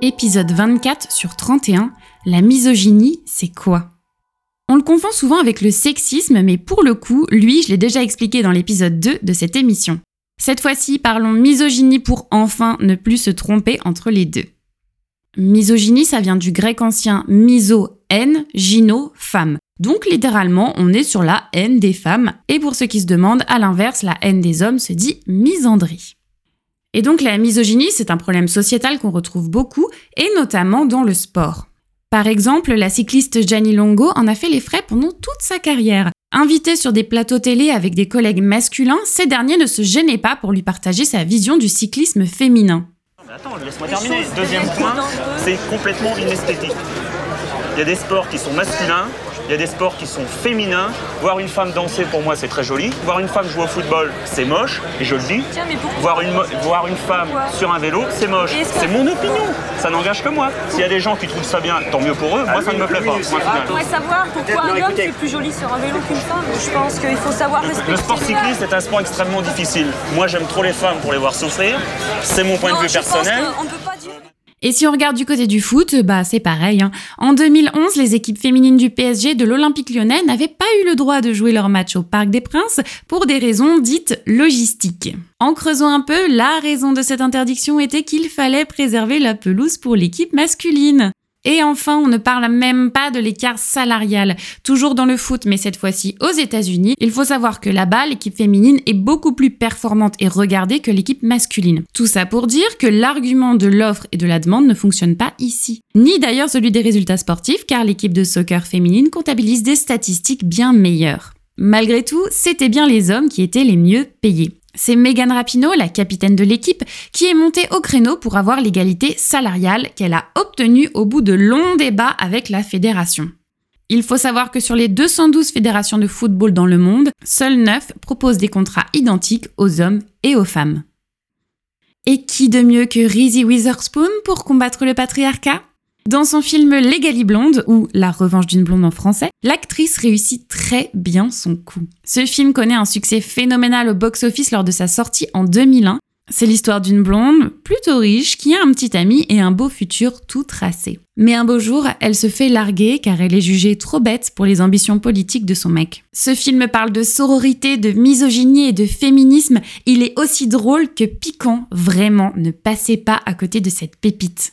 Épisode 24 sur 31, la misogynie, c'est quoi? On le confond souvent avec le sexisme, mais pour le coup, lui, je l'ai déjà expliqué dans l'épisode 2 de cette émission. Cette fois-ci, parlons misogynie pour enfin ne plus se tromper entre les deux. Misogynie, ça vient du grec ancien miso, haine, gyno, femme. Donc littéralement, on est sur la haine des femmes, et pour ceux qui se demandent, à l'inverse, la haine des hommes se dit misandrie. Et donc la misogynie, c'est un problème sociétal qu'on retrouve beaucoup, et notamment dans le sport. Par exemple, la cycliste Gianni Longo en a fait les frais pendant toute sa carrière. Invitée sur des plateaux télé avec des collègues masculins, ces derniers ne se gênaient pas pour lui partager sa vision du cyclisme féminin. Attends, laisse-moi terminer. Deuxième point, c'est complètement inesthétique. Il y a des sports qui sont masculins, il y a des sports qui sont féminins. Voir une femme danser, pour moi, c'est très joli. Voir une femme jouer au football, c'est moche, et je le dis. voir, une, voir une femme sur un vélo, c'est moche. C'est mon opinion. Ça n'engage que moi. S'il y a des gens qui trouvent ça bien, tant mieux pour eux. moi, ça ne me plaît pas. Je pourrais savoir pourquoi un homme est plus joli sur un vélo qu'une femme. Je pense qu'il faut savoir respecter. Le sport cycliste est un sport extrêmement difficile. Moi, j'aime trop les femmes pour les voir souffrir. C'est mon point de vue personnel. Et si on regarde du côté du foot, bah c'est pareil. Hein. En 2011, les équipes féminines du PSG de l'Olympique lyonnais n'avaient pas eu le droit de jouer leur match au Parc des Princes pour des raisons dites logistiques. En creusant un peu, la raison de cette interdiction était qu'il fallait préserver la pelouse pour l'équipe masculine. Et enfin, on ne parle même pas de l'écart salarial. Toujours dans le foot, mais cette fois-ci aux États-Unis, il faut savoir que là-bas, l'équipe féminine est beaucoup plus performante et regardée que l'équipe masculine. Tout ça pour dire que l'argument de l'offre et de la demande ne fonctionne pas ici. Ni d'ailleurs celui des résultats sportifs, car l'équipe de soccer féminine comptabilise des statistiques bien meilleures. Malgré tout, c'était bien les hommes qui étaient les mieux payés. C'est Megan Rapinoe, la capitaine de l'équipe, qui est montée au créneau pour avoir l'égalité salariale qu'elle a obtenue au bout de longs débats avec la fédération. Il faut savoir que sur les 212 fédérations de football dans le monde, seules 9 proposent des contrats identiques aux hommes et aux femmes. Et qui de mieux que Reese Witherspoon pour combattre le patriarcat? Dans son film Legally Blonde, ou La revanche d'une blonde en français, l'actrice réussit très bien son coup. Ce film connaît un succès phénoménal au box-office lors de sa sortie en 2001. C'est l'histoire d'une blonde plutôt riche qui a un petit ami et un beau futur tout tracé. Mais un beau jour, elle se fait larguer car elle est jugée trop bête pour les ambitions politiques de son mec. Ce film parle de sororité, de misogynie et de féminisme. Il est aussi drôle que piquant. Vraiment, ne passez pas à côté de cette pépite.